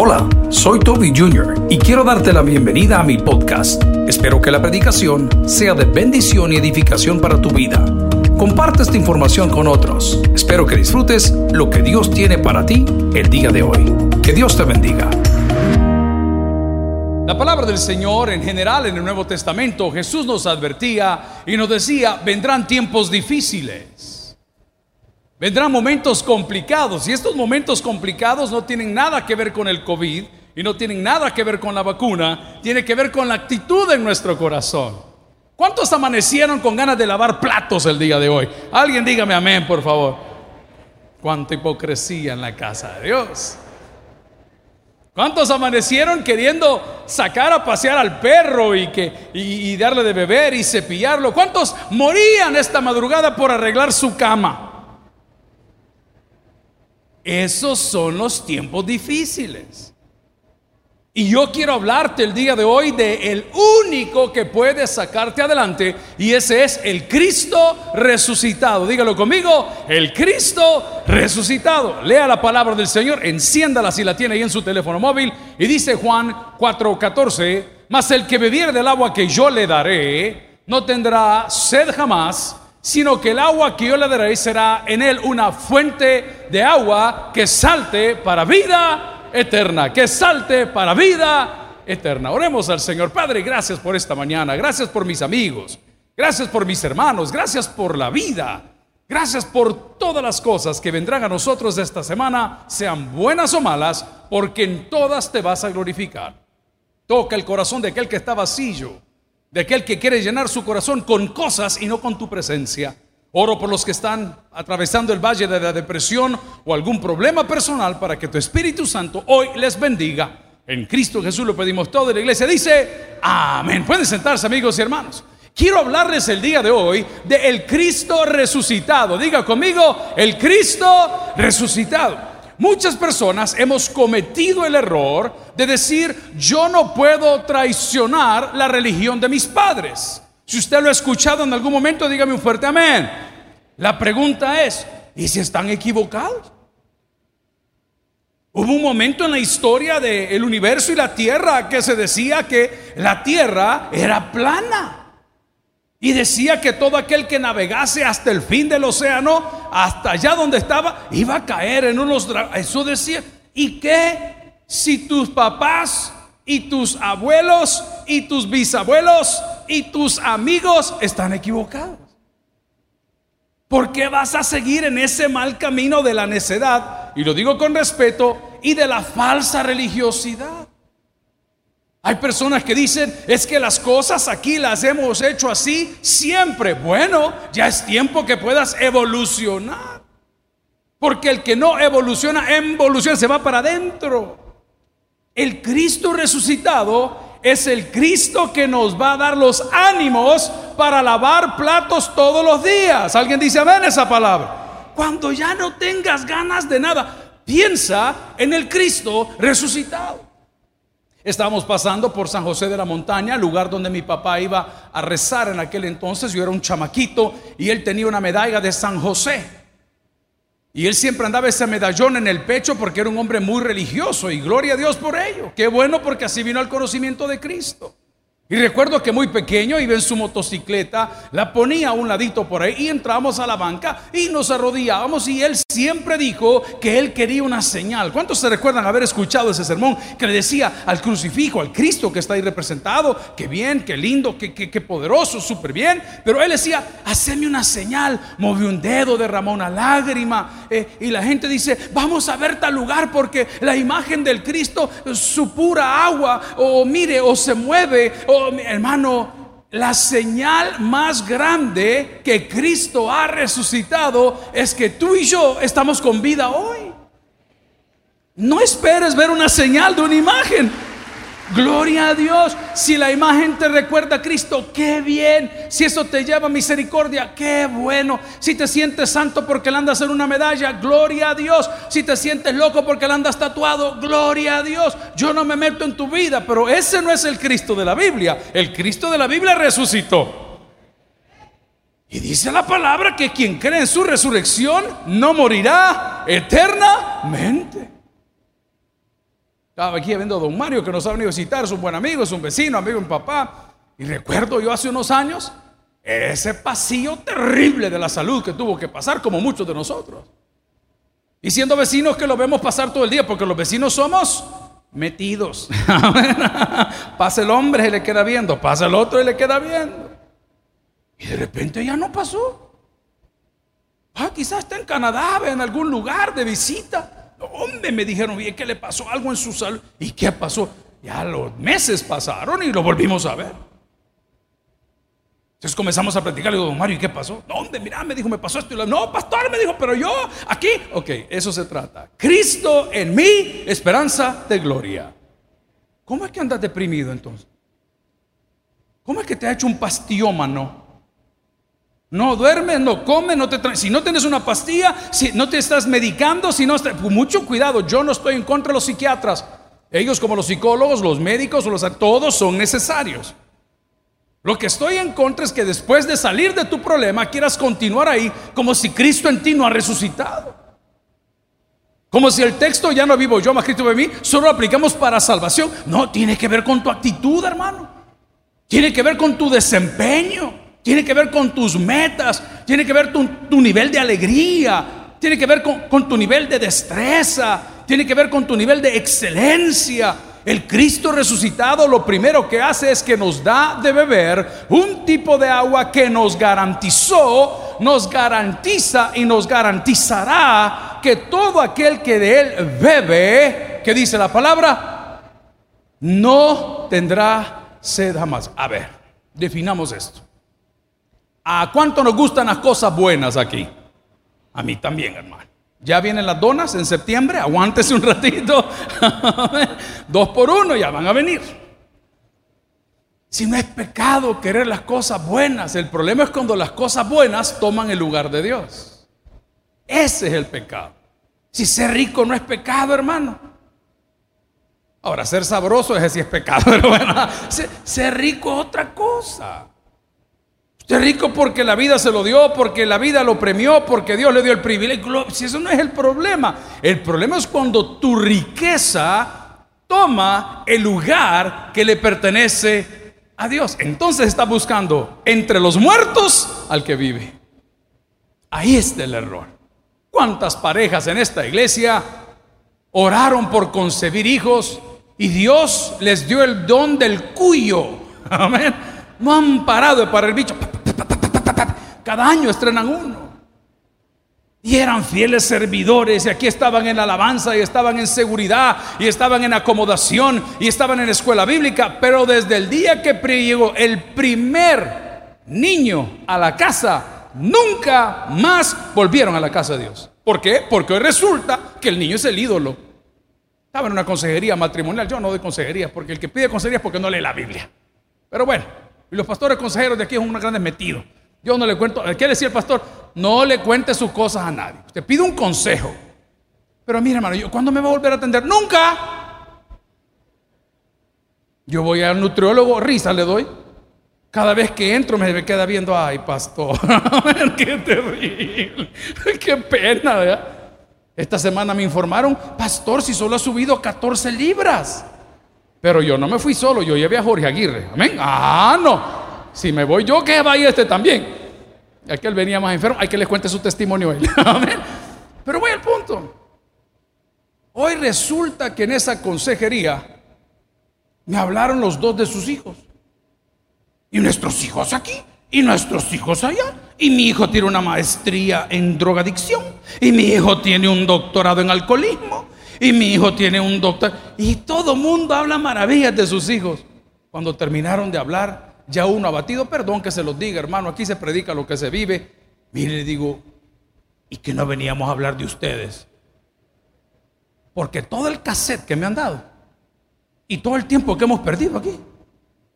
Hola, soy Toby Jr. y quiero darte la bienvenida a mi podcast. Espero que la predicación sea de bendición y edificación para tu vida. Comparte esta información con otros. Espero que disfrutes lo que Dios tiene para ti el día de hoy. Que Dios te bendiga. La palabra del Señor en general en el Nuevo Testamento, Jesús nos advertía y nos decía, vendrán tiempos difíciles. Vendrán momentos complicados y estos momentos complicados no tienen nada que ver con el COVID y no tienen nada que ver con la vacuna, tiene que ver con la actitud en nuestro corazón. ¿Cuántos amanecieron con ganas de lavar platos el día de hoy? Alguien dígame amén, por favor. Cuánta hipocresía en la casa de Dios. ¿Cuántos amanecieron queriendo sacar a pasear al perro y, que, y, y darle de beber y cepillarlo? ¿Cuántos morían esta madrugada por arreglar su cama? Esos son los tiempos difíciles. Y yo quiero hablarte el día de hoy de el único que puede sacarte adelante y ese es el Cristo resucitado. Dígalo conmigo, el Cristo resucitado. Lea la palabra del Señor, enciéndala si la tiene ahí en su teléfono móvil y dice Juan 4:14, mas el que bebiere del agua que yo le daré no tendrá sed jamás, sino que el agua que yo le daré será en él una fuente de agua que salte para vida eterna, que salte para vida eterna. Oremos al Señor. Padre, gracias por esta mañana, gracias por mis amigos, gracias por mis hermanos, gracias por la vida, gracias por todas las cosas que vendrán a nosotros esta semana, sean buenas o malas, porque en todas te vas a glorificar. Toca el corazón de aquel que está vacío, de aquel que quiere llenar su corazón con cosas y no con tu presencia. Oro por los que están atravesando el valle de la depresión o algún problema personal para que tu Espíritu Santo hoy les bendiga. En Cristo Jesús lo pedimos todo y la iglesia dice, amén. Pueden sentarse amigos y hermanos. Quiero hablarles el día de hoy de el Cristo resucitado. Diga conmigo, el Cristo resucitado. Muchas personas hemos cometido el error de decir, yo no puedo traicionar la religión de mis padres. Si usted lo ha escuchado en algún momento, dígame un fuerte amén. La pregunta es, ¿y si están equivocados? Hubo un momento en la historia del universo y la tierra que se decía que la tierra era plana. Y decía que todo aquel que navegase hasta el fin del océano, hasta allá donde estaba, iba a caer en unos... Eso decía. ¿Y qué si tus papás y tus abuelos y tus bisabuelos y tus amigos están equivocados. ¿Por qué vas a seguir en ese mal camino de la necedad? Y lo digo con respeto, y de la falsa religiosidad. Hay personas que dicen, es que las cosas aquí las hemos hecho así siempre. Bueno, ya es tiempo que puedas evolucionar. Porque el que no evoluciona, evoluciona, se va para adentro. El Cristo resucitado es el Cristo que nos va a dar los ánimos para lavar platos todos los días. ¿Alguien dice amén esa palabra? Cuando ya no tengas ganas de nada, piensa en el Cristo resucitado. Estábamos pasando por San José de la Montaña, lugar donde mi papá iba a rezar en aquel entonces. Yo era un chamaquito y él tenía una medalla de San José. Y él siempre andaba ese medallón en el pecho porque era un hombre muy religioso y gloria a Dios por ello. Qué bueno porque así vino al conocimiento de Cristo. Y recuerdo que muy pequeño iba en su motocicleta, la ponía a un ladito por ahí y entramos a la banca y nos arrodillábamos y él siempre dijo que él quería una señal. ¿Cuántos se recuerdan haber escuchado ese sermón que le decía al crucifijo, al Cristo que está ahí representado, que bien, qué lindo, qué, qué, qué poderoso, súper bien? Pero él decía, haceme una señal, movió un dedo, derramó una lágrima eh, y la gente dice, vamos a ver tal lugar porque la imagen del Cristo supura agua o mire o se mueve o hermano, la señal más grande que Cristo ha resucitado es que tú y yo estamos con vida hoy. No esperes ver una señal de una imagen. Gloria a Dios. Si la imagen te recuerda a Cristo, qué bien. Si eso te lleva a misericordia, qué bueno. Si te sientes santo porque le andas en una medalla, gloria a Dios. Si te sientes loco porque le andas tatuado, gloria a Dios. Yo no me meto en tu vida, pero ese no es el Cristo de la Biblia. El Cristo de la Biblia resucitó. Y dice la palabra que quien cree en su resurrección no morirá eternamente. Estaba aquí viendo a don Mario que nos ha venido a visitar, es un buen amigo, es un vecino, amigo de mi papá. Y recuerdo yo hace unos años ese pasillo terrible de la salud que tuvo que pasar, como muchos de nosotros. Y siendo vecinos que lo vemos pasar todo el día, porque los vecinos somos metidos. pasa el hombre y le queda viendo, pasa el otro y le queda viendo. Y de repente ya no pasó. Ah, quizás está en Canadá, en algún lugar de visita. Hombre, me dijeron, bien que le pasó algo en su salud. ¿Y qué pasó? Ya los meses pasaron y lo volvimos a ver. Entonces comenzamos a platicar, le digo, don Mario, ¿y qué pasó? ¿Dónde? Mira, me dijo, me pasó esto. Y no, pastor, me dijo, pero yo aquí. Ok, eso se trata. Cristo en mí, esperanza de gloria. ¿Cómo es que andas deprimido entonces? ¿Cómo es que te ha hecho un pastillo,mano No duermes, no comes, no te si no tienes una pastilla, si no te estás medicando, si no estás, pues mucho cuidado, yo no estoy en contra de los psiquiatras. Ellos como los psicólogos, los médicos, los, todos son necesarios. Lo que estoy en contra es que después de salir de tu problema quieras continuar ahí como si Cristo en ti no ha resucitado. Como si el texto ya no vivo yo, más Cristo de mí, solo lo aplicamos para salvación. No, tiene que ver con tu actitud, hermano. Tiene que ver con tu desempeño. Tiene que ver con tus metas. Tiene que ver con tu nivel de alegría. Tiene que ver con, con tu nivel de destreza. Tiene que ver con tu nivel de excelencia. El Cristo resucitado lo primero que hace es que nos da de beber un tipo de agua que nos garantizó, nos garantiza y nos garantizará que todo aquel que de él bebe, que dice la palabra, no tendrá sed jamás. A ver, definamos esto. ¿A cuánto nos gustan las cosas buenas aquí? A mí también, hermano. Ya vienen las donas en septiembre, aguántese un ratito. Dos por uno ya van a venir. Si no es pecado querer las cosas buenas, el problema es cuando las cosas buenas toman el lugar de Dios. Ese es el pecado. Si ser rico no es pecado, hermano. Ahora, ser sabroso, ese sí es pecado, pero ser rico es otra cosa. Es rico porque la vida se lo dio, porque la vida lo premió, porque Dios le dio el privilegio. Si eso no es el problema. El problema es cuando tu riqueza toma el lugar que le pertenece a Dios. Entonces está buscando entre los muertos al que vive. Ahí está el error. ¿Cuántas parejas en esta iglesia oraron por concebir hijos y Dios les dio el don del cuyo? Amén. No han parado para el bicho. Cada año estrenan uno. Y eran fieles servidores y aquí estaban en alabanza y estaban en seguridad y estaban en acomodación y estaban en escuela bíblica. Pero desde el día que llegó el primer niño a la casa, nunca más volvieron a la casa de Dios. ¿Por qué? Porque hoy resulta que el niño es el ídolo. Estaba en una consejería matrimonial. Yo no doy consejería porque el que pide consejería es porque no lee la Biblia. Pero bueno, y los pastores consejeros de aquí son unos grandes metidos. Yo no le cuento, ¿qué decía el pastor? No le cuente sus cosas a nadie. Usted pide un consejo. Pero mira, hermano, ¿cuándo me va a volver a atender? Nunca. Yo voy al nutriólogo, risa le doy. Cada vez que entro me queda viendo, ay, pastor, qué terrible, qué pena. Esta semana me informaron, pastor, si solo ha subido 14 libras. Pero yo no me fui solo, yo llevé a Jorge Aguirre. Amén. Ah, no. Si me voy yo, que vaya este también. Aquel venía más enfermo, hay que le cuente su testimonio él. Pero voy al punto. Hoy resulta que en esa consejería me hablaron los dos de sus hijos. Y nuestros hijos aquí, y nuestros hijos allá. Y mi hijo tiene una maestría en drogadicción. Y mi hijo tiene un doctorado en alcoholismo. Y mi hijo tiene un doctor. Y todo mundo habla maravillas de sus hijos. Cuando terminaron de hablar, ya uno abatido, perdón que se los diga, hermano, aquí se predica lo que se vive. Mire, le digo, ¿y que no veníamos a hablar de ustedes? Porque todo el cassette que me han dado y todo el tiempo que hemos perdido aquí,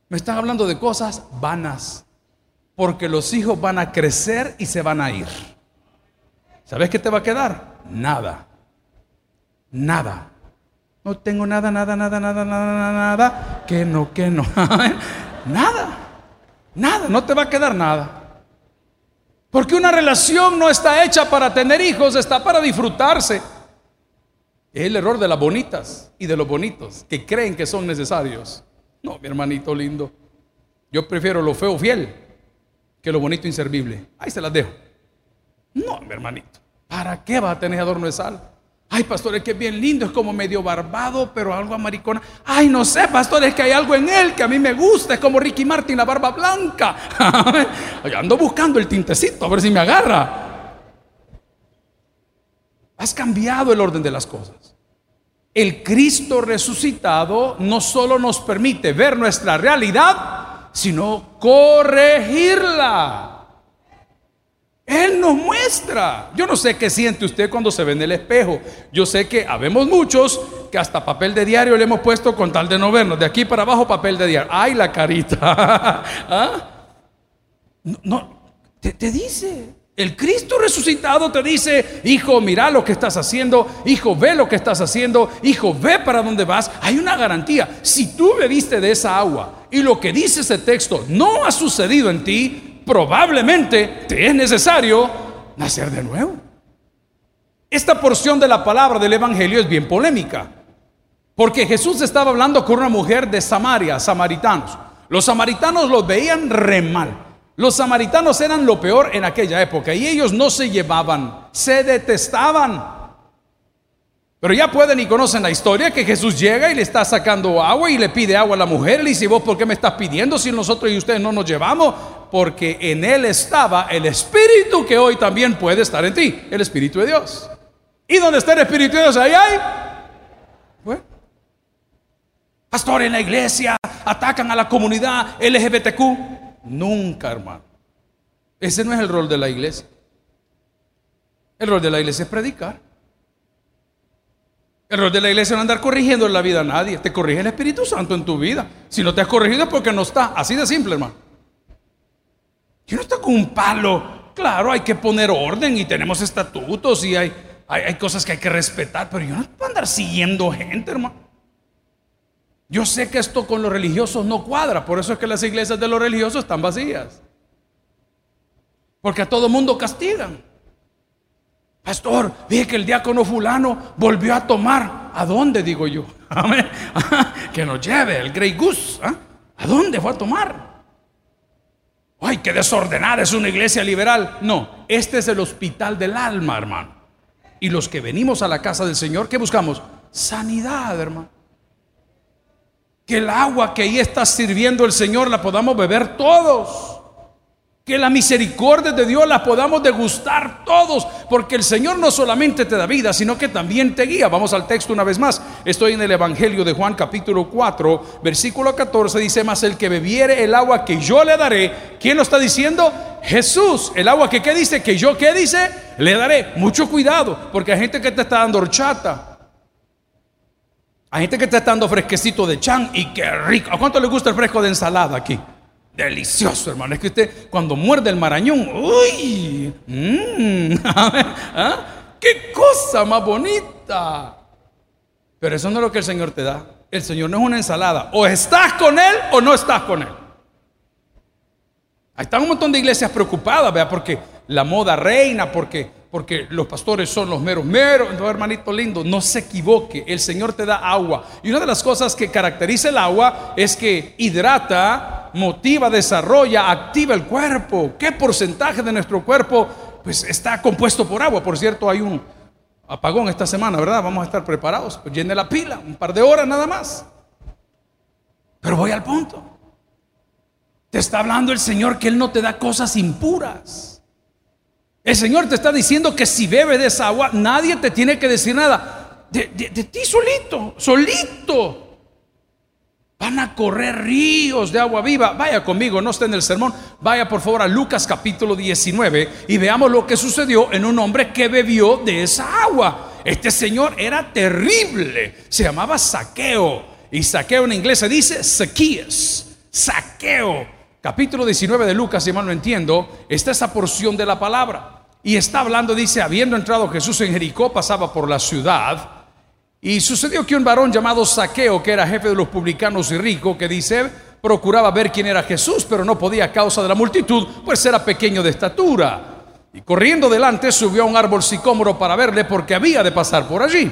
me están hablando de cosas vanas. Porque los hijos van a crecer y se van a ir. ¿Sabes qué te va a quedar? Nada. Nada. No tengo nada, nada, nada, nada, nada, nada. Que no, que no. nada. Nada, no te va a quedar nada. Porque una relación no está hecha para tener hijos, está para disfrutarse. Es el error de las bonitas y de los bonitos que creen que son necesarios. No, mi hermanito lindo. Yo prefiero lo feo fiel que lo bonito inservible. Ahí se las dejo. No, mi hermanito. ¿Para qué va a tener adorno de sal? Ay, pastor, es que bien lindo, es como medio barbado, pero algo amaricona. Ay, no sé, pastor, es que hay algo en él que a mí me gusta, es como Ricky Martin, la barba blanca. ando buscando el tintecito, a ver si me agarra. Has cambiado el orden de las cosas. El Cristo resucitado no solo nos permite ver nuestra realidad, sino corregirla. Él nos muestra. Yo no sé qué siente usted cuando se ve en el espejo. Yo sé que habemos muchos que hasta papel de diario le hemos puesto con tal de no vernos. De aquí para abajo papel de diario. ¡Ay, la carita! ¿Ah? No, te, te dice. El Cristo resucitado te dice, hijo, mira lo que estás haciendo, hijo, ve lo que estás haciendo, hijo, ve para dónde vas. Hay una garantía. Si tú bebiste de esa agua y lo que dice ese texto no ha sucedido en ti, probablemente te es necesario nacer de nuevo. Esta porción de la palabra del Evangelio es bien polémica, porque Jesús estaba hablando con una mujer de Samaria, samaritanos. Los samaritanos los veían re mal. Los samaritanos eran lo peor en aquella época y ellos no se llevaban, se detestaban. Pero ya pueden y conocen la historia que Jesús llega y le está sacando agua y le pide agua a la mujer. Le dice, ¿vos por qué me estás pidiendo si nosotros y ustedes no nos llevamos? Porque en él estaba el Espíritu que hoy también puede estar en ti, el Espíritu de Dios. ¿Y dónde está el Espíritu de Dios? Ahí hay. Bueno. Pastor, en la iglesia atacan a la comunidad LGBTQ. Nunca, hermano. Ese no es el rol de la iglesia. El rol de la iglesia es predicar. El rol de la iglesia no andar corrigiendo en la vida a nadie. Te corrige el Espíritu Santo en tu vida. Si no te has corregido es porque no está. Así de simple, hermano. Yo no estoy con un palo. Claro, hay que poner orden y tenemos estatutos y hay, hay, cosas que hay que respetar. Pero yo no puedo andar siguiendo gente, hermano. Yo sé que esto con los religiosos no cuadra. Por eso es que las iglesias de los religiosos están vacías. Porque a todo mundo castigan. Pastor, dije que el diácono fulano volvió a tomar. ¿A dónde digo yo? que nos lleve el Grey Goose. ¿ah? ¿A dónde fue a tomar? Ay, qué desordenada es una iglesia liberal. No, este es el hospital del alma, hermano. Y los que venimos a la casa del Señor, ¿qué buscamos? Sanidad, hermano. Que el agua que ahí está sirviendo el Señor la podamos beber todos. Que la misericordia de Dios la podamos degustar todos, porque el Señor no solamente te da vida, sino que también te guía. Vamos al texto una vez más. Estoy en el Evangelio de Juan capítulo 4, versículo 14, dice, más el que bebiere el agua que yo le daré, ¿quién lo está diciendo? Jesús, el agua que ¿qué dice? Que yo ¿qué dice? Le daré. Mucho cuidado, porque hay gente que te está dando horchata. Hay gente que te está dando fresquecito de chan y qué rico. ¿A cuánto le gusta el fresco de ensalada aquí? Delicioso, hermano. Es que usted cuando muerde el marañón, uy, mmm, ¿ah? qué cosa más bonita. Pero eso no es lo que el Señor te da. El Señor no es una ensalada. O estás con Él o no estás con Él. Ahí están un montón de iglesias preocupadas, vea, porque la moda reina, porque porque los pastores son los meros meros. Entonces, hermanito lindo, no se equivoque. El Señor te da agua. Y una de las cosas que caracteriza el agua es que hidrata, motiva, desarrolla, activa el cuerpo. ¿Qué porcentaje de nuestro cuerpo pues está compuesto por agua? Por cierto, hay un apagón esta semana, ¿verdad? Vamos a estar preparados. Pues llene la pila, un par de horas nada más. Pero voy al punto. Te está hablando el Señor que Él no te da cosas impuras. El Señor te está diciendo que si bebes esa agua, nadie te tiene que decir nada. De, ti solito, solito. Van a correr ríos de agua viva. Vaya conmigo, no esté en el sermón. Vaya por favor a Lucas capítulo 19 y veamos lo que sucedió en un hombre que bebió de esa agua. Este señor era terrible. Se llamaba Saqueo. Y Saqueo en inglés se dice Zacchaeus. Saqueo capítulo 19 de Lucas, si mal no entiendo, está esa porción de la palabra. Y está hablando, dice, habiendo entrado Jesús en Jericó, pasaba por la ciudad. Y sucedió que un varón llamado Saqueo, que era jefe de los publicanos y rico, que dice, procuraba ver quién era Jesús, pero no podía a causa de la multitud, pues era pequeño de estatura. Y corriendo delante subió a un árbol sicómoro para verle porque había de pasar por allí.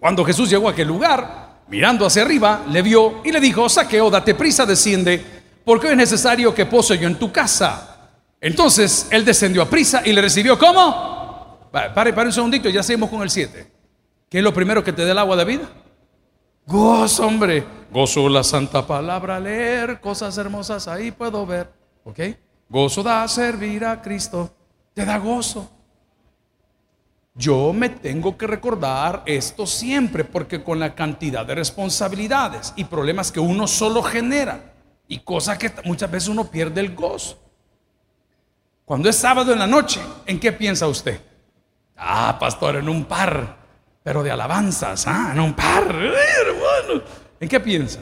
Cuando Jesús llegó a aquel lugar, mirando hacia arriba, le vio y le dijo, saqueo, date prisa, desciende, porque es necesario que pose yo en tu casa. Entonces él descendió a prisa y le recibió, ¿cómo? Pare, pare un segundito, ya seguimos con el 7. ¿Qué es lo primero que te dé el agua de vida? Gozo, hombre. Gozo la santa palabra, leer cosas hermosas, ahí puedo ver. ¿Ok? Gozo da servir a Cristo. Te da gozo. Yo me tengo que recordar esto siempre porque con la cantidad de responsabilidades y problemas que uno solo genera y cosas que muchas veces uno pierde el gozo. Cuando es sábado en la noche, ¿en qué piensa usted? Ah, pastor, en un par, pero de alabanzas, ah, en un par, hermano. ¿En qué piensa?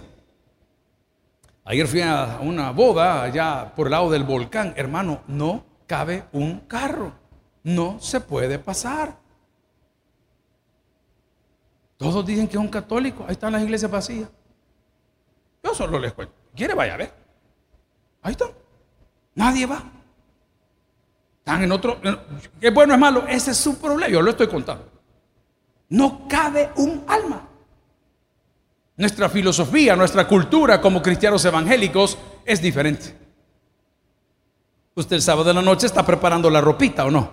Ayer fui a una boda allá por el lado del volcán, hermano, no cabe un carro, no se puede pasar. Todos dicen que es un católico. Ahí están las iglesias vacías. Yo solo les cuento. ¿Quiere vaya a ver? Ahí están. Nadie va. Están en otro. Es bueno, es malo. Ese es su problema. Yo lo estoy contando. No cabe un alma. Nuestra filosofía, nuestra cultura como cristianos evangélicos es diferente. Usted el sábado de la noche está preparando la ropita o no.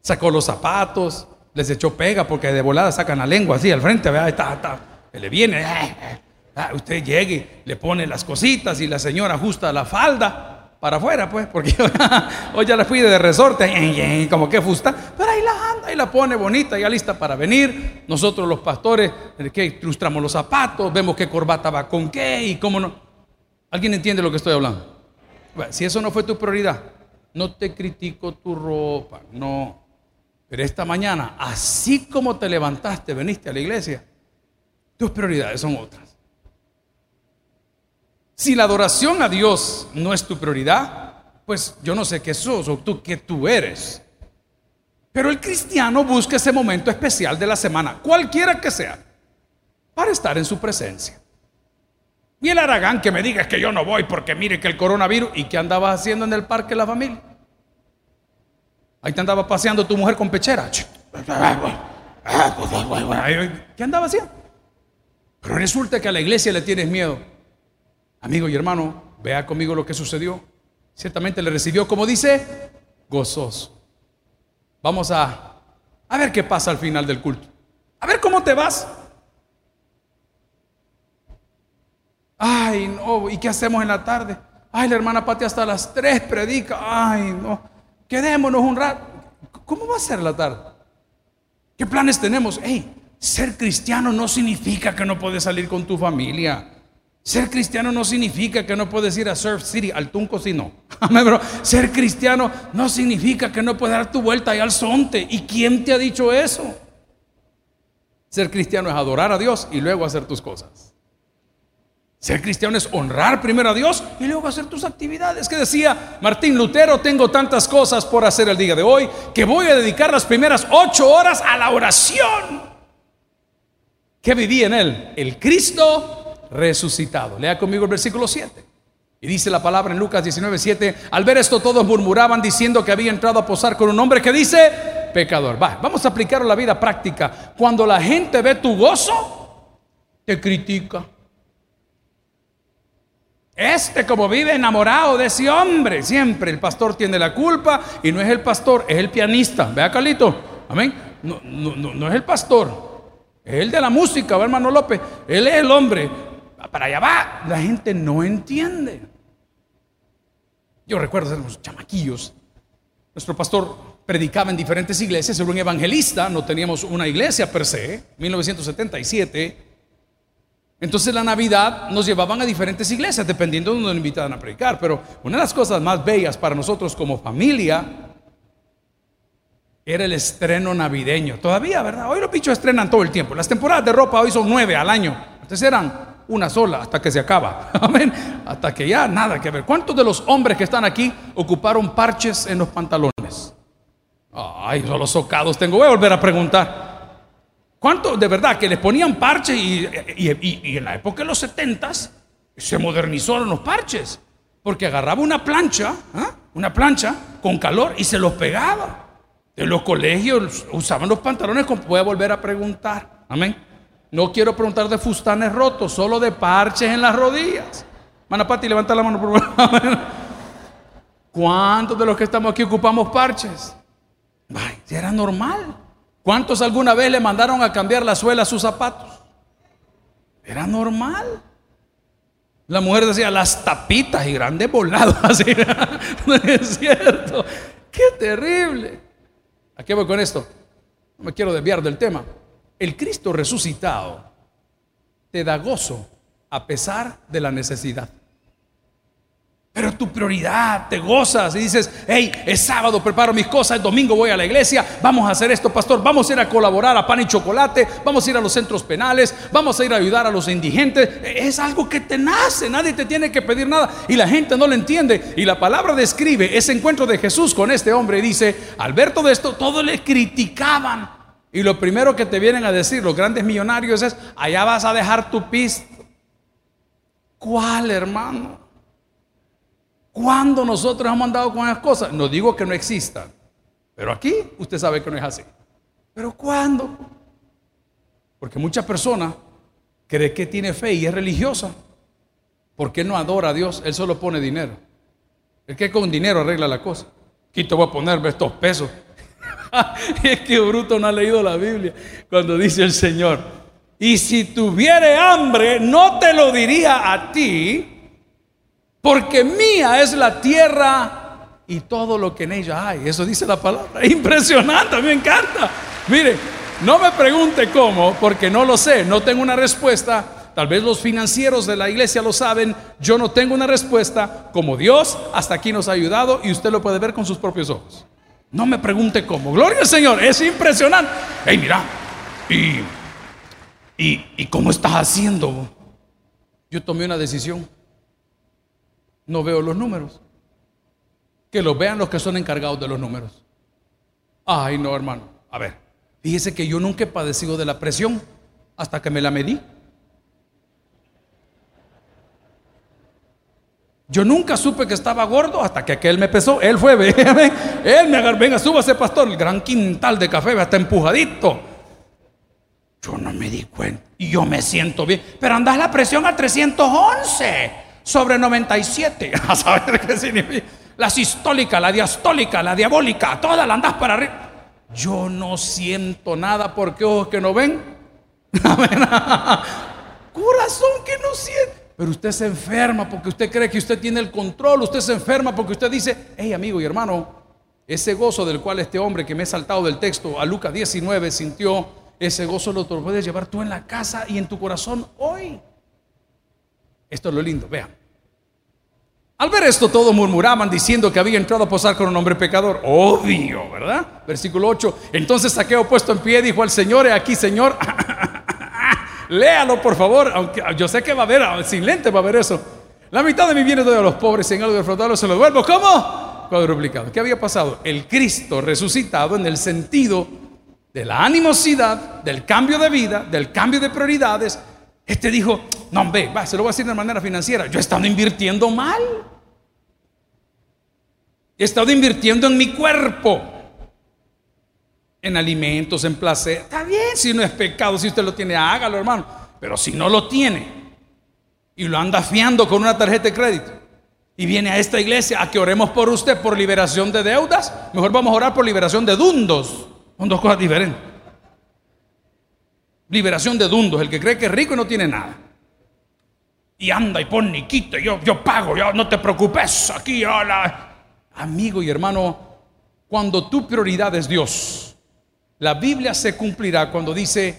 Sacó los zapatos, les echó pega porque de volada sacan la lengua así al frente, vea, está, está, le viene, eh, eh, ah, usted llegue, le pone las cositas y la señora ajusta la falda para afuera, pues, porque hoy ya la fui de resorte, como que fusta, pero ahí la anda y la pone bonita, ya lista para venir. Nosotros los pastores, eh, que ilustramos los zapatos, vemos qué corbata va con qué y cómo no. ¿Alguien entiende lo que estoy hablando? si eso no fue tu prioridad, no te critico tu ropa, no. Pero esta mañana, así como te levantaste, veniste a la iglesia, tus prioridades son otras. Si la adoración a Dios no es tu prioridad, pues yo no sé qué sos o tú qué tú eres. Pero el cristiano busca ese momento especial de la semana, cualquiera que sea, para estar en su presencia. Y el Aragán que me diga es que yo no voy porque mire que el coronavirus, ¿y qué andabas haciendo en el parque la familia? Ahí te andaba paseando tu mujer con pechera. ¿Qué andaba haciendo? Pero resulta que a la iglesia le tienes miedo. Amigo y hermano, vea conmigo lo que sucedió. Ciertamente le recibió, como dice, gozoso. Vamos a, ver qué pasa al final del culto. A ver cómo te vas. Ay, no, ¿y qué hacemos en la tarde? Ay, la hermana Pati hasta las tres predica. Ay, no quedémonos un rato. ¿Cómo va a ser la tarde? ¿Qué planes tenemos? Hey, ser cristiano no significa que no puedes salir con tu familia. Ser cristiano no significa que no puedes ir a Surf City, al Tunco, si no. Ser cristiano no significa que no puedes dar tu vuelta ahí al Sonte. ¿Y quién te ha dicho eso? Ser cristiano es adorar a Dios y luego hacer tus cosas. Ser cristiano es honrar primero a Dios y luego hacer tus actividades. Que decía Martín Lutero, tengo tantas cosas por hacer el día de hoy que voy a dedicar las primeras ocho horas a la oración. ¿Qué vivía en él? El Cristo resucitado. Lea conmigo el versículo 7. Y dice la palabra en Lucas 19, 7, al ver esto todos murmuraban diciendo que había entrado a posar con un hombre que dice pecador. Va, vamos a aplicarlo la vida práctica. Cuando la gente ve tu gozo, te critica este como vive enamorado de ese hombre, siempre el pastor tiene la culpa y no es el pastor, es el pianista. Vea Carlito, amén. No, no, es el pastor, es el de la música, ¿va, hermano López. Él es el hombre. Para allá va, la gente no entiende. Yo recuerdo ser los chamaquillos. Nuestro pastor predicaba en diferentes iglesias, era un evangelista, no teníamos una iglesia per se, 1977. Entonces la Navidad nos llevaban a diferentes iglesias, dependiendo de donde nos invitaban a predicar. Pero una de las cosas más bellas para nosotros como familia era el estreno navideño. Todavía, ¿verdad? Hoy los bichos estrenan todo el tiempo. Las temporadas de ropa hoy son nueve al año. Entonces eran una sola hasta que se acaba. Amén. Hasta que ya nada que ver. ¿Cuántos de los hombres que están aquí ocuparon parches en los pantalones? Ay, los socados tengo. Voy a volver a preguntar. ¿Cuánto de verdad que les ponían parches y, en la época de los setentas se modernizaron los parches? Porque agarraba una plancha, ¿ah? una plancha con calor y se los pegaba. En los colegios usaban los pantalones, como voy a volver a preguntar. Amén. No quiero preguntar de fustanes rotos, solo de parches en las rodillas. Mana Pati, levanta la mano por favor. ¿Cuántos de los que estamos aquí ocupamos parches? Ay, era normal. ¿Cuántos alguna vez le mandaron a cambiar la suela a sus zapatos? Era normal. La mujer decía las tapitas y grandes volados. Así, es cierto. Qué terrible. ¿A qué voy con esto? No me quiero desviar del tema. El Cristo resucitado te da gozo a pesar de la necesidad. Pero tu prioridad, te gozas y dices, hey, es sábado, preparo mis cosas, el domingo voy a la iglesia, vamos a hacer esto, pastor, vamos a ir a colaborar a pan y chocolate, vamos a ir a los centros penales, vamos a ir a ayudar a los indigentes. Es algo que te nace, nadie te tiene que pedir nada y la gente no lo entiende. Y la palabra describe ese encuentro de Jesús con este hombre y dice, al ver todo esto, todos le criticaban. Y lo primero que te vienen a decir los grandes millonarios es, allá vas a dejar tu pisto. ¿Cuál, hermano? ¿Cuándo nosotros hemos andado con esas cosas? No digo que no existan, pero aquí usted sabe que no es así. ¿Pero cuándo? Porque muchas personas creen que tiene fe y es religiosa. porque no adora a Dios? Él solo pone dinero. Es que con dinero arregla la cosa. Aquí te voy a poner estos pesos. es que Bruto no ha leído la Biblia cuando dice el Señor. Y si tuviere hambre, no te lo diría a ti, porque mía es la tierra y todo lo que en ella hay. Eso dice la palabra. Impresionante, me encanta. Mire, no me pregunte cómo, porque no lo sé, no tengo una respuesta. Tal vez los financieros de la iglesia lo saben, yo no tengo una respuesta. Como Dios hasta aquí nos ha ayudado y usted lo puede ver con sus propios ojos. No me pregunte cómo. Gloria al Señor, es impresionante. Hey, mira, y, y, y cómo estás haciendo. Yo tomé una decisión no veo los números. Que los vean los que son encargados de los números. Ay, no, hermano. A ver, fíjese que yo nunca he padecido de la presión hasta que me la medí. Yo nunca supe que estaba gordo hasta que aquel me pesó. Él fue, él me agarró, venga, súbase, pastor, el gran quintal de café, está empujadito. Yo no me di cuenta y yo me siento bien, pero andas la presión a 311 sobre 97. A saber qué significa. La sistólica, la diastólica, la diabólica, todas la andas para arriba. Yo no siento nada porque ojos que no ven. Corazón que no siente. Pero usted se enferma porque usted cree que usted tiene el control. Usted se enferma porque usted dice, hey amigo y hermano, ese gozo del cual este hombre que me he saltado del texto a Lucas 19 sintió, ese gozo lo puedes llevar tú en la casa y en tu corazón hoy. Esto es lo lindo, vean. Al ver esto, todos murmuraban diciendo que había entrado a posar con un hombre pecador. Obvio, ¿verdad? Versículo 8. Entonces Saqueo puesto en pie dijo al Señor, aquí, Señor, léalo por favor, aunque yo sé que va a haber, sin lente va a haber eso. La mitad de mi bienes doy a los pobres y en algo defraudado se lo devuelvo. ¿Cómo? Cuadruplicado. ¿Qué había pasado? El Cristo resucitado en el sentido de la animosidad, del cambio de vida, del cambio de prioridades, este dijo, no, hombre, va, se lo voy a decir de manera financiera. Yo he estado invirtiendo mal. He estado invirtiendo en mi cuerpo, en alimentos, en placer. Está bien, si no es pecado, si usted lo tiene, hágalo, hermano. Pero si no lo tiene y lo anda fiando con una tarjeta de crédito y viene a esta iglesia a que oremos por usted por liberación de deudas, mejor vamos a orar por liberación de dundos. Son dos cosas diferentes. Liberación de dundos, el que cree que es rico y no tiene nada. Y anda y pone y quita, yo, yo pago, yo, no te preocupes, aquí hola. Amigo y hermano, cuando tu prioridad es Dios, la Biblia se cumplirá cuando dice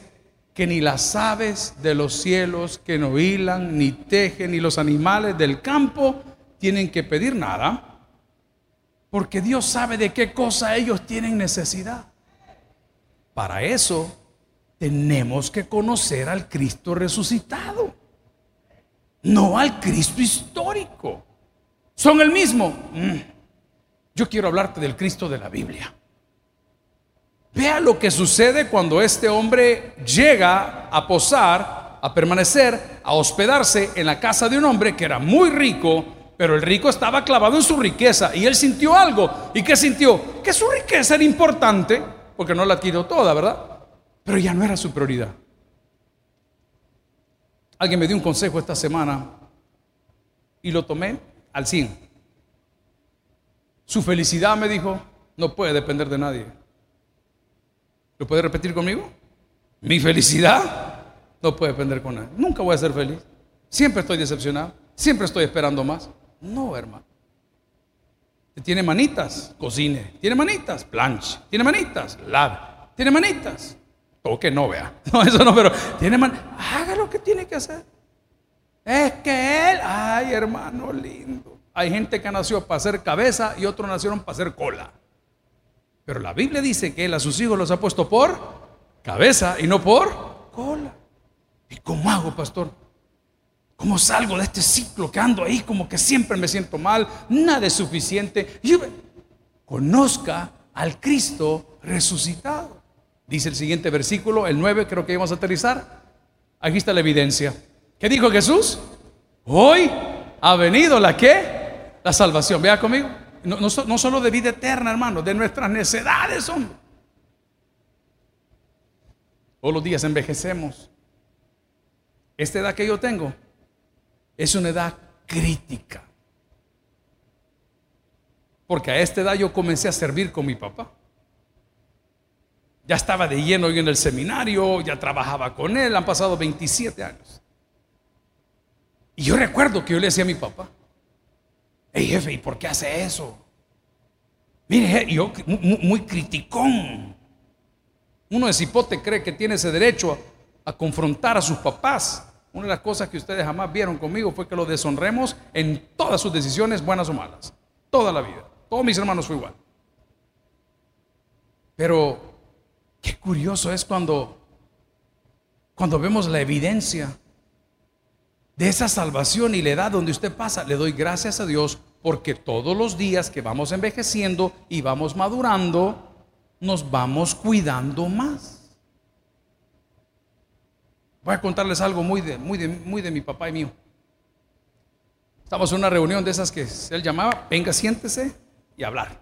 que ni las aves de los cielos que no hilan, ni tejen, ni los animales del campo tienen que pedir nada, porque Dios sabe de qué cosa ellos tienen necesidad. Para eso tenemos que conocer al Cristo resucitado, no al Cristo histórico. ¿Son el mismo? Mm. Yo quiero hablarte del Cristo de la Biblia. Vea lo que sucede cuando este hombre llega a posar, a permanecer, a hospedarse en la casa de un hombre que era muy rico, Pero el rico estaba clavado en su riqueza y él sintió algo. ¿Y qué sintió? Que su riqueza era importante, porque no la adquirió toda, ¿verdad? Pero ya no era su prioridad. Alguien me dio un consejo esta semana y lo tomé al 100. Su felicidad, me dijo, no puede depender de nadie. ¿Lo puede repetir conmigo? Mi felicidad no puede depender con nadie. Nunca voy a ser feliz. Siempre estoy decepcionado. Siempre estoy esperando más. No, hermano. Tiene manitas, cocine. Tiene manitas, planche. Tiene manitas, lave. Tiene manitas. Toque no vea. No, eso no, pero tiene manitas. Haga lo que tiene que hacer. Es que él, ay, hermano lindo. Hay gente que nació para ser cabeza y otros nacieron para ser cola. Pero la Biblia dice que él a sus hijos los ha puesto por cabeza y no por cola. ¿Y cómo hago, pastor? ¿Cómo salgo de este ciclo que ando ahí como que siempre me siento mal? Nada es suficiente. conozca al Cristo resucitado. Dice el siguiente versículo, el 9, creo que vamos a aterrizar. Aquí está la evidencia. ¿Qué dijo Jesús? Hoy ha venido la que? La salvación. Vea conmigo. No, solo de vida eterna, hermano, de nuestras necesidades, hombre. Todos los días envejecemos. Esta edad que yo tengo es una edad crítica. Porque a esta edad yo comencé a servir con mi papá. Ya estaba de lleno yo en el seminario, ya trabajaba con él, han pasado 27 años. Y yo recuerdo que yo le decía a mi papá, hey jefe, ¿y por qué hace eso? Mire, yo muy, criticón. Uno de cipote cree que tiene ese derecho a confrontar a sus papás. Una de las cosas que ustedes jamás vieron conmigo fue que lo deshonremos en todas sus decisiones, buenas o malas. Toda la vida. Todos mis hermanos fue igual. Pero qué curioso es cuando, cuando vemos la evidencia de esa salvación y la edad donde usted pasa. Le doy gracias a Dios porque todos los días que vamos envejeciendo y vamos madurando, nos vamos cuidando más. Voy a contarles algo muy de, muy de, muy de mi papá y mío. Estamos en una reunión de esas que él llamaba, venga, siéntese y hablar.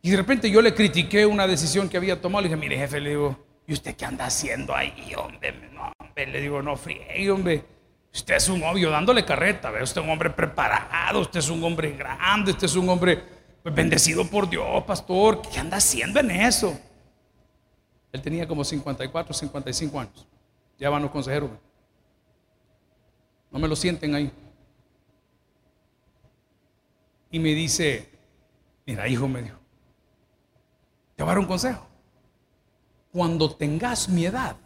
Y de repente yo le critiqué una decisión que había tomado. Le dije, mire jefe, le digo, ¿y usted qué anda haciendo ahí, hombre? No, hombre, le digo, no friegue, hombre. Usted es un obvio dándole carreta, ¿ve? Usted es un hombre preparado, usted es un hombre grande, usted es un hombre pues, bendecido por Dios, pastor. ¿Qué anda haciendo en eso? Él tenía como 54, 55 años. Ya van los consejeros. No me lo sienten ahí. Y me dice, mira, hijo, me dijo, te voy a dar un consejo. Cuando tengas mi edad,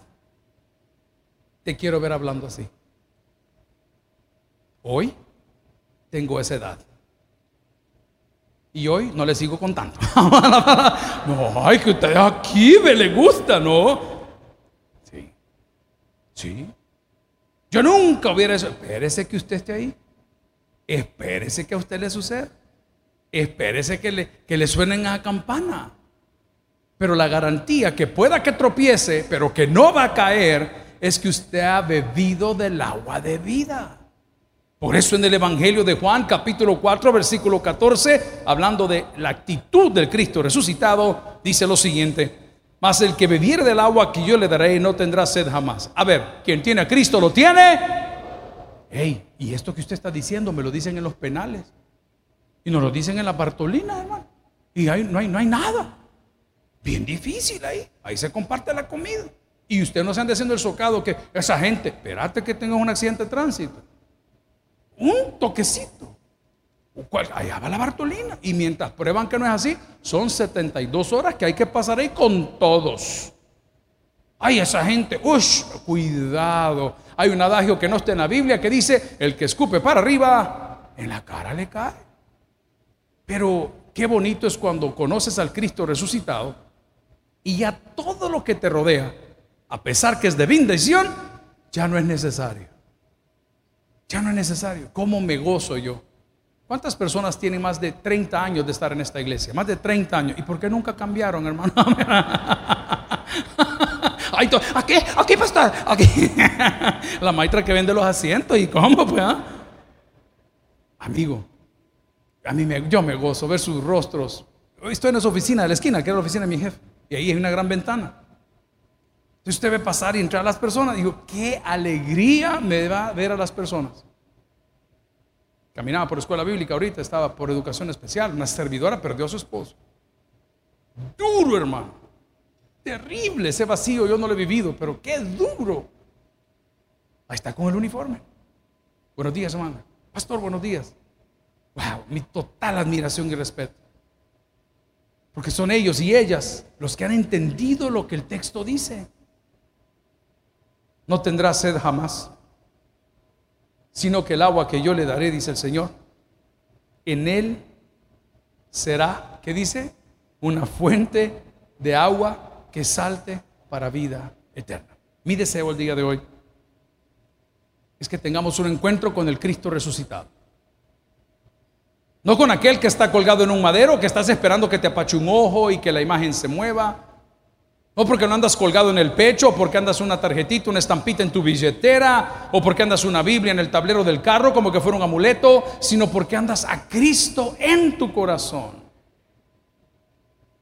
te quiero ver hablando así. Hoy tengo esa edad. Y hoy no le sigo contando. no, ay, que usted aquí me le gusta, ¿no? Sí. Sí. Yo nunca hubiera eso. Espérese que usted esté ahí. Espérese que a usted le suceda. Espérese que le, que le suenen a campana. Pero la garantía que pueda que tropiece, pero que no va a caer, es que usted ha bebido del agua de vida. Por eso en el Evangelio de Juan capítulo 4 versículo 14, hablando de la actitud del Cristo resucitado, dice lo siguiente, mas el que bebiere del agua que yo le daré no tendrá sed jamás. A ver, quien tiene a Cristo lo tiene. Hey, y esto que usted está diciendo me lo dicen en los penales. Y nos lo dicen en la Bartolina, hermano. Y ahí no hay, no hay nada. Bien difícil ahí. Ahí se comparte la comida. Y usted no se anda haciendo el socado que esa gente, espérate que tenga un accidente de tránsito un toquecito. Allá va la Bartolina. Y mientras prueban que no es así, son 72 horas que hay que pasar ahí con todos. Ay, esa gente, ush, cuidado. Hay un adagio que no está en la Biblia que dice, el que escupe para arriba, en la cara le cae. Pero qué bonito es cuando conoces al Cristo resucitado y ya todo lo que te rodea, a pesar que es de bendición, ya no es necesario. Ya no es necesario. ¿Cómo me gozo yo? ¿Cuántas personas tienen más de 30 años de estar en esta iglesia? Más de 30 años. ¿Y por qué nunca cambiaron, hermano? aquí, aquí, Aquí. La maestra que vende los asientos. ¿Y cómo, pues? Ah? Amigo, a mí me, yo me gozo ver sus rostros. Estoy en esa oficina de la esquina, que era la oficina de mi jefe, y ahí hay una gran ventana. Entonces usted ve pasar y entrar a las personas. Digo, qué alegría me va a ver a las personas. Caminaba por escuela bíblica ahorita, estaba por educación especial. Una servidora perdió a su esposo. Duro, hermano. Terrible ese vacío, yo no lo he vivido, pero qué duro. Ahí está con el uniforme. Buenos días, hermano. Pastor, buenos días. Wow, mi total admiración y respeto. Porque son ellos y ellas los que han entendido lo que el texto dice. No tendrá sed jamás, sino que el agua que yo le daré, dice el Señor, en él será, ¿qué dice? Una fuente de agua que salte para vida eterna. Mi deseo el día de hoy es que tengamos un encuentro con el Cristo resucitado. No con aquel que está colgado en un madero, que estás esperando que te apache un ojo y que la imagen se mueva. No porque no andas colgado en el pecho, o porque andas una tarjetita, una estampita en tu billetera, o porque andas una Biblia en el tablero del carro como que fuera un amuleto, sino porque andas a Cristo en tu corazón.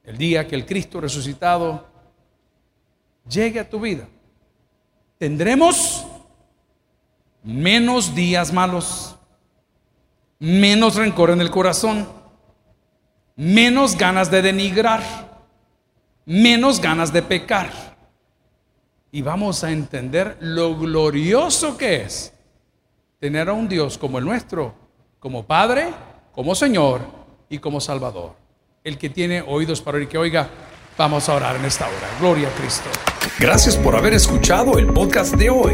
El día que el Cristo resucitado llegue a tu vida, tendremos menos días malos, menos rencor en el corazón, menos ganas de denigrar, menos ganas de pecar. Y vamos a entender lo glorioso que es tener a un Dios como el nuestro, como Padre, como Señor y como Salvador. El que tiene oídos para oír que oiga, vamos a orar en esta hora. Gloria a Cristo. Gracias por haber escuchado el podcast de hoy.